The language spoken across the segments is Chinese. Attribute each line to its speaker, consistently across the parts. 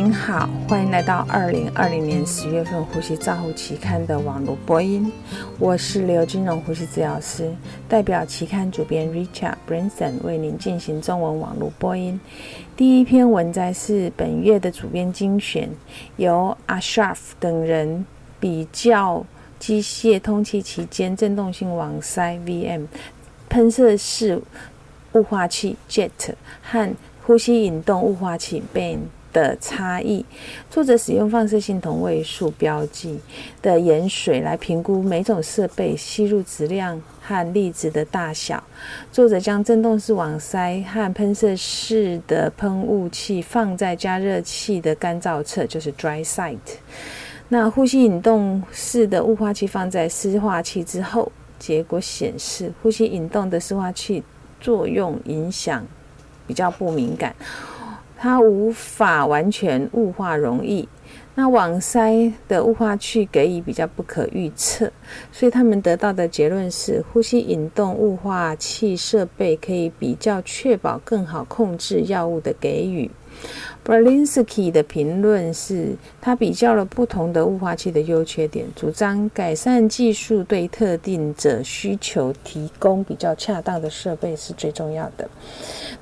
Speaker 1: 您好，欢迎来到二零二零年十月份《呼吸照护期刊》的网络播音。我是刘金荣呼吸治疗师，代表期刊主编 Richard Branson 为您进行中文网络播音。第一篇文摘是本月的主编精选，由 Ashraf 等人比较机械通气期间振动性网塞 VM 喷射式雾化器 Jet 和呼吸引动雾化器 Bane。的差异，作者使用放射性同位素标记的盐水来评估每种设备吸入质量和粒子的大小。作者将振动式网塞和喷射式的喷雾器放在加热器的干燥侧，就是 dry site。那呼吸引动式的雾化器放在湿化器之后，结果显示呼吸引动的湿化器作用影响比较不敏感。它无法完全雾化容易，那网塞的雾化器给予比较不可预测，所以他们得到的结论是，呼吸引动雾化器设备可以比较确保更好控制药物的给予。B r l i n s k y 的评论是，他比较了不同的雾化器的优缺点，主张改善技术对特定者需求提供比较恰当的设备是最重要的。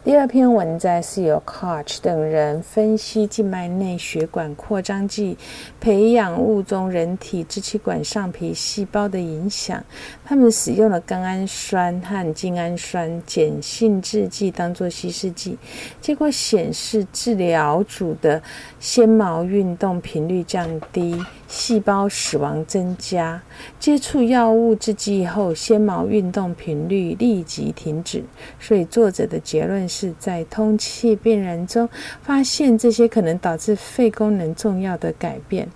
Speaker 1: 第二篇文摘是由 Koch 等人分析静脉内血管扩张剂培养物中人体支气管上皮细胞的影响。他们使用了甘氨酸和精氨酸碱性制剂当做稀释剂，结果显示治疗。组的纤毛运动频率降低，细胞死亡增加。接触药物制剂后，纤毛运动频率立即停止。所以，作者的结论是在通气病人中发现这些可能导致肺功能重要的改变。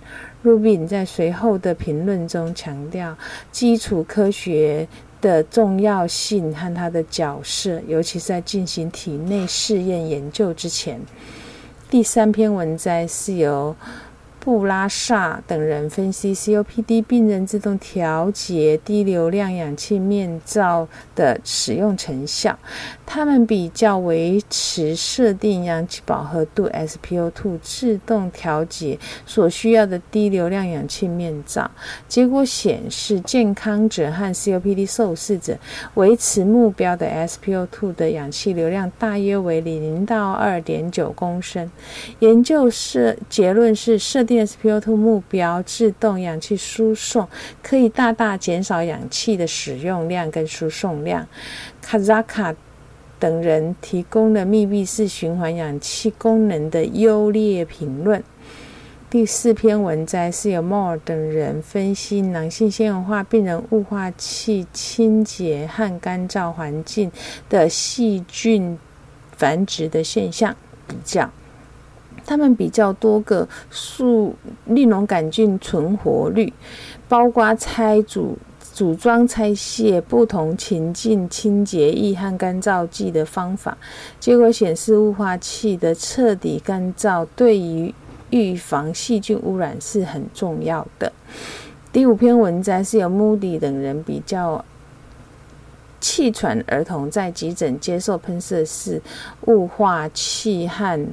Speaker 1: Rubin 在随后的评论中强调基础科学的重要性和它的角色，尤其是在进行体内试验研究之前。第三篇文摘是由。布拉萨等人分析 COPD 病人自动调节低流量氧气面罩的使用成效。他们比较维持设定氧气饱和度 SpO2 自动调节所需要的低流量氧气面罩。结果显示，健康者和 COPD 受试者维持目标的 SpO2 的氧气流量大约为零到二点九公升。研究是结论是设。SpO2 目标自动氧气输送可以大大减少氧气的使用量跟输送量。卡扎卡等人提供了密闭式循环氧气功能的优劣评论。第四篇文摘是由 Moore 等人分析囊性纤维化病人雾化器清洁和干燥环境的细菌繁殖的现象比较。他们比较多个数利溶杆菌存活率，包括拆组组装拆卸不同情境清洁液和干燥剂的方法。结果显示，雾化器的彻底干燥对于预防细菌污染是很重要的。第五篇文摘是由 Moody 等人比较气喘儿童在急诊接受喷射式雾化器和。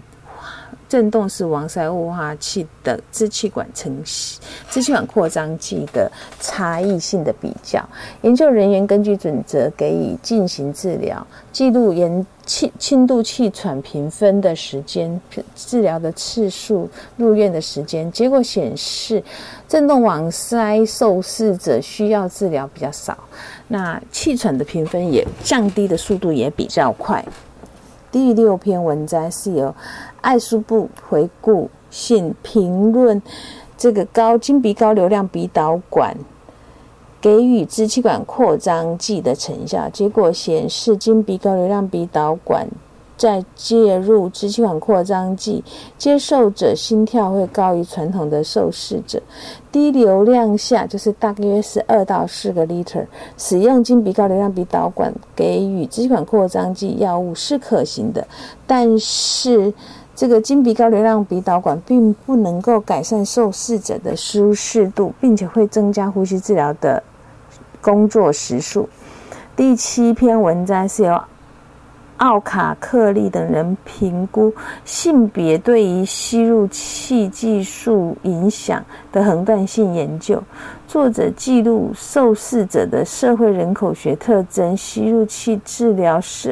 Speaker 1: 振动式王塞雾化器的支气管成支气管扩张剂的差异性的比较，研究人员根据准则给予进行治疗，记录严气轻度气喘评分的时间、治疗的次数、入院的时间。结果显示，振动网塞受试者需要治疗比较少，那气喘的评分也降低的速度也比较快。第六篇文章是由艾舒布回顾性评论这个高金鼻高流量鼻导管给予支气管扩张剂的成效，结果显示金鼻高流量鼻导管。在介入支气管扩张剂，接受者心跳会高于传统的受试者。低流量下，就是大约是二到四个 liter，使用金鼻高流量鼻导管给予支气管扩张剂药物是可行的。但是，这个金鼻高流量鼻导管并不能够改善受试者的舒适度，并且会增加呼吸治疗的工作时数。第七篇文章是由。奥卡克利等人评估性别对于吸入器技术影响的横断性研究。作者记录受试者的社会人口学特征、吸入器治疗受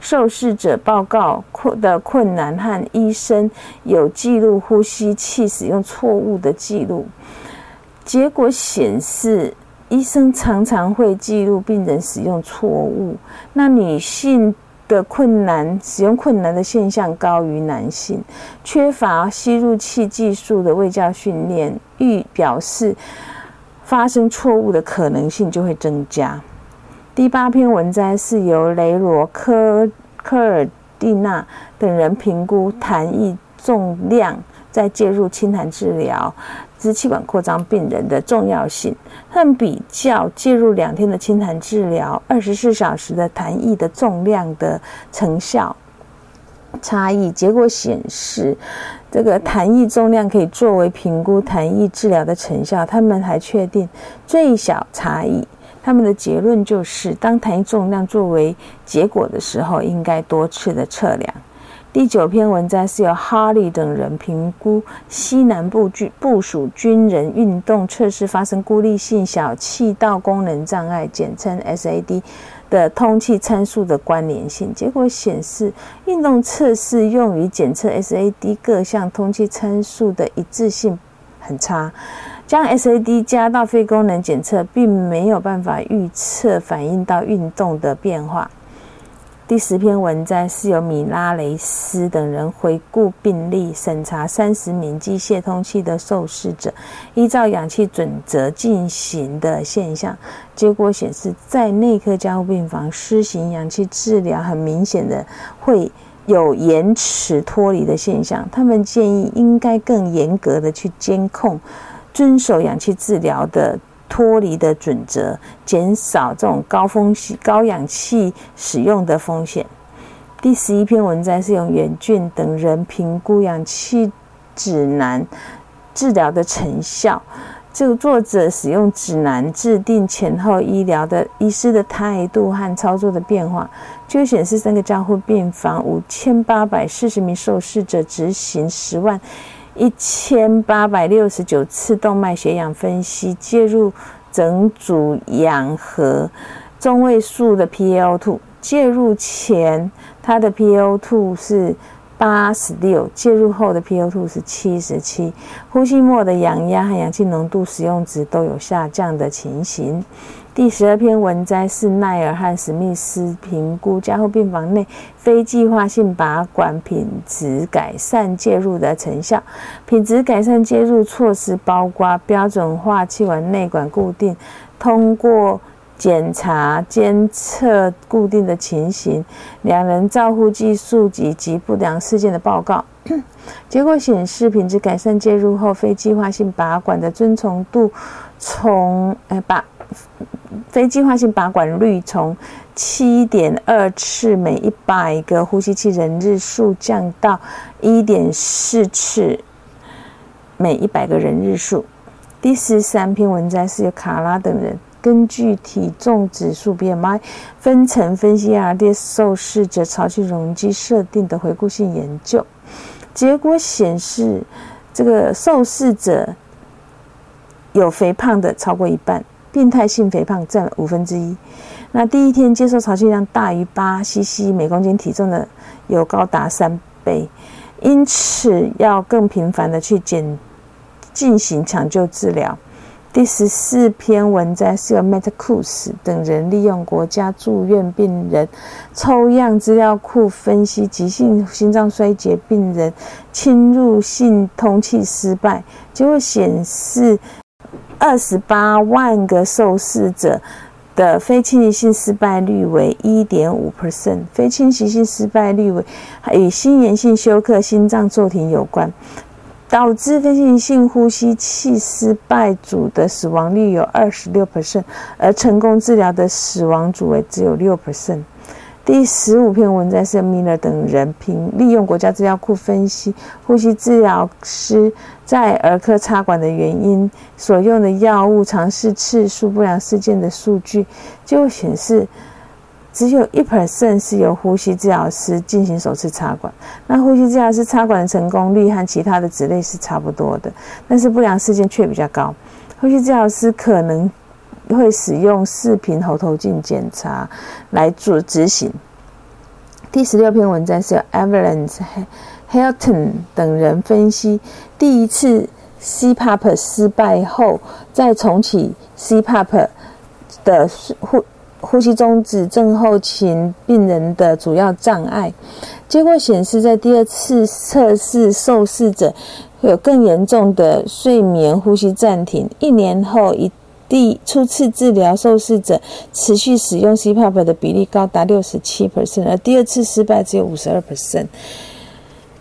Speaker 1: 受试者报告的困难和医生有记录呼吸器使用错误的记录。结果显示，医生常常会记录病人使用错误。那女性的困难使用困难的现象高于男性。缺乏吸入器技术的卫教训练，预表示发生错误的可能性就会增加。第八篇文摘是由雷罗科科尔蒂娜等人评估痰液重量在介入清痰治疗。支气管扩张病人的重要性，他们比较介入两天的清痰治疗、二十四小时的痰液的重量的成效差异。结果显示，这个痰液重量可以作为评估痰液治疗的成效。他们还确定最小差异。他们的结论就是，当痰液重量作为结果的时候，应该多次的测量。第九篇文章是由哈利等人评估西南部军部署军人运动测试发生孤立性小气道功能障碍（简称 SAD） 的通气参数的关联性。结果显示，运动测试用于检测 SAD 各项通气参数的一致性很差。将 SAD 加到肺功能检测，并没有办法预测反映到运动的变化。第十篇文章是由米拉雷斯等人回顾病例，审查三十名机械通气的受试者，依照氧气准则进行的现象。结果显示，在内科加护病房施行氧气治疗，很明显的会有延迟脱离的现象。他们建议应该更严格的去监控，遵守氧气治疗的。脱离的准则，减少这种高风险、高氧气使用的风险。第十一篇文章是用远俊等人评估氧气指南治疗的成效。这个作者使用指南制定前后医疗的医师的态度和操作的变化，就显示三个加护病房五千八百四十名受试者执行十万。一千八百六十九次动脉血氧分析，介入整组氧和中位数的 PaO2。介入前，它的 PaO2 是八十六，介入后的 PaO2 是七十七。呼吸末的氧压和氧气浓度使用值都有下降的情形。第十二篇文摘是奈尔和史密斯评估加护病房内非计划性拔管品质改善介入的成效。品质改善介入措施包括标准化气管内管固定，通过检查监测固定的情形，两人照护技术以及不良事件的报告。结果显示，品质改善介入后非计划性拔管的遵从度从呃把。非计划性拔管率从七点二次每一百个呼吸器人日数降到一点四次每一百个人日数。第十三篇文章是由卡拉等人根据体重指数 BMI 分层分析 RD 受试者潮气容积设定的回顾性研究，结果显示这个受试者有肥胖的超过一半。病态性肥胖占五分之一。那第一天接受潮气量大于八 CC 每公斤体重的有高达三倍，因此要更频繁的去检进行抢救治疗。第十四篇文章是由 m e t a c u s 等人利用国家住院病人抽样资料库分析急性心脏衰竭病人侵入性通气失败，结果显示。二十八万个受试者的非侵袭性失败率为一点五 percent，非侵袭性失败率为与心源性休克心脏骤停有关，导致非侵袭性呼吸器失败组的死亡率有二十六 percent，而成功治疗的死亡组为只有六 percent。第十五篇文章是米勒等人凭利用国家资料库分析呼吸治疗师在儿科插管的原因、所用的药物、尝试次数、不良事件的数据，就显示只有一 percent 是由呼吸治疗师进行首次插管。那呼吸治疗师插管的成功率和其他的脂类是差不多的，但是不良事件却比较高。呼吸治疗师可能会使用视频喉头镜检查来做执行。第十六篇文章是由 Evelyn Hilton 等人分析第一次 CPAP 失败后再重启 CPAP 的呼呼吸中止症候群病人的主要障碍。结果显示，在第二次测试，受试者有更严重的睡眠呼吸暂停。一年后，一第初次治疗受试者持续使用 CPAP 的比例高达六十七 percent，而第二次失败只有五十二 percent。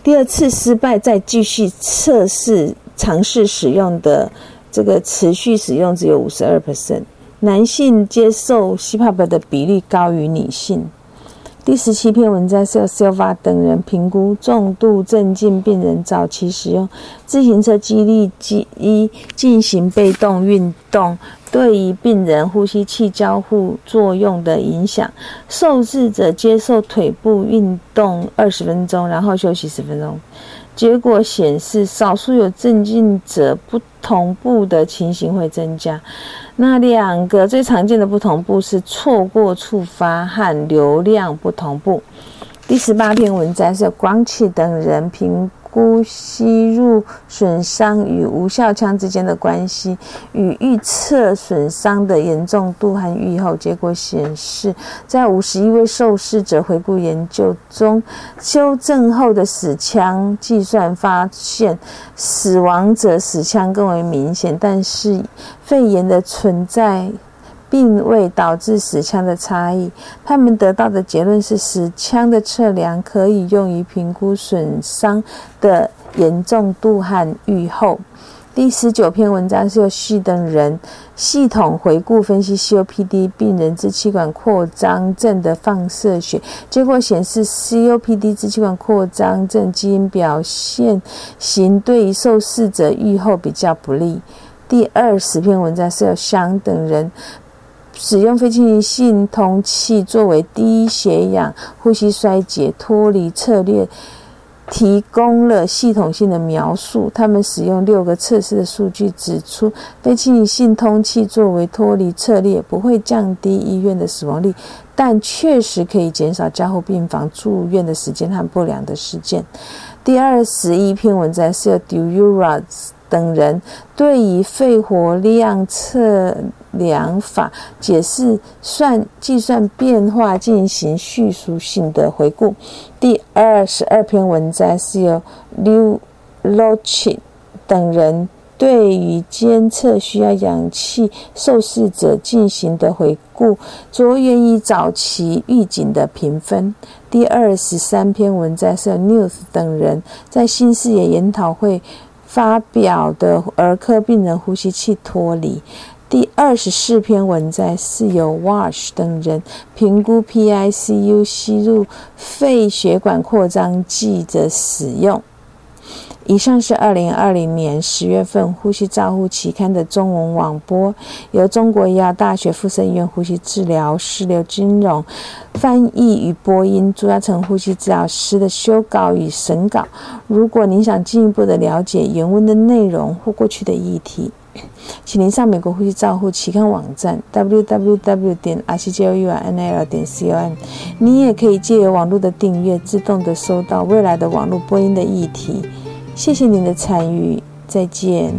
Speaker 1: 第二次失败再继续测试尝试使用的这个持续使用只有五十二 percent。男性接受 CPAP 的比例高于女性。第十七篇文章是由 Silva 等人评估重度镇静病人早期使用自行车激励机一进行被动运动对于病人呼吸器交互作用的影响。受试者接受腿部运动二十分钟，然后休息十分钟。结果显示，少数有镇静者不同步的情形会增加。那两个最常见的不同步是错过触发和流量不同步。第十八篇文章是光启等人评。呼吸入损伤与无效腔之间的关系，与预测损伤的严重度和预后结果显示，在五十一位受试者回顾研究中，修正后的死腔计算发现，死亡者死腔更为明显，但是肺炎的存在。并未导致死腔的差异。他们得到的结论是，死腔的测量可以用于评估损伤的严重度和预后。第十九篇文章是由系等人系统回顾分析 COPD 病人支气管扩张症的放射学结果显示，COPD 支气管扩张症基因表现型对于受试者预后比较不利。第二十篇文章是由香等人。使用非侵性通气作为低血氧呼吸衰竭脱离策略，提供了系统性的描述。他们使用六个测试的数据指出，非侵性通气作为脱离策略不会降低医院的死亡率，但确实可以减少加护病房住院的时间和不良的事件。第二十一篇文章是由 Duras 等人对于肺活量测。量法解释算计算变化进行叙述性的回顾。第二十二篇文章是由 Liu Lochi 等人对于监测需要氧气受试者进行的回顾，着眼于早期预警的评分。第二十三篇文章是 News 等人在新视野研讨会发表的儿科病人呼吸器脱离。第二十四篇文摘是由 Wash 等人评估 PICU 吸入肺血管扩张剂的使用。以上是二零二零年十月份《呼吸照护》期刊的中文网播，由中国医药大学附设医院呼吸治疗师刘金荣翻译与播音，朱亚成呼吸治疗师的修稿与审稿。如果您想进一步的了解原文的内容或过去的议题，请您上美国呼吸照护期刊网站 www 点 r c j o u n l 点 com。你也可以借由网络的订阅，自动的收到未来的网络播音的议题。谢谢您的参与，再见。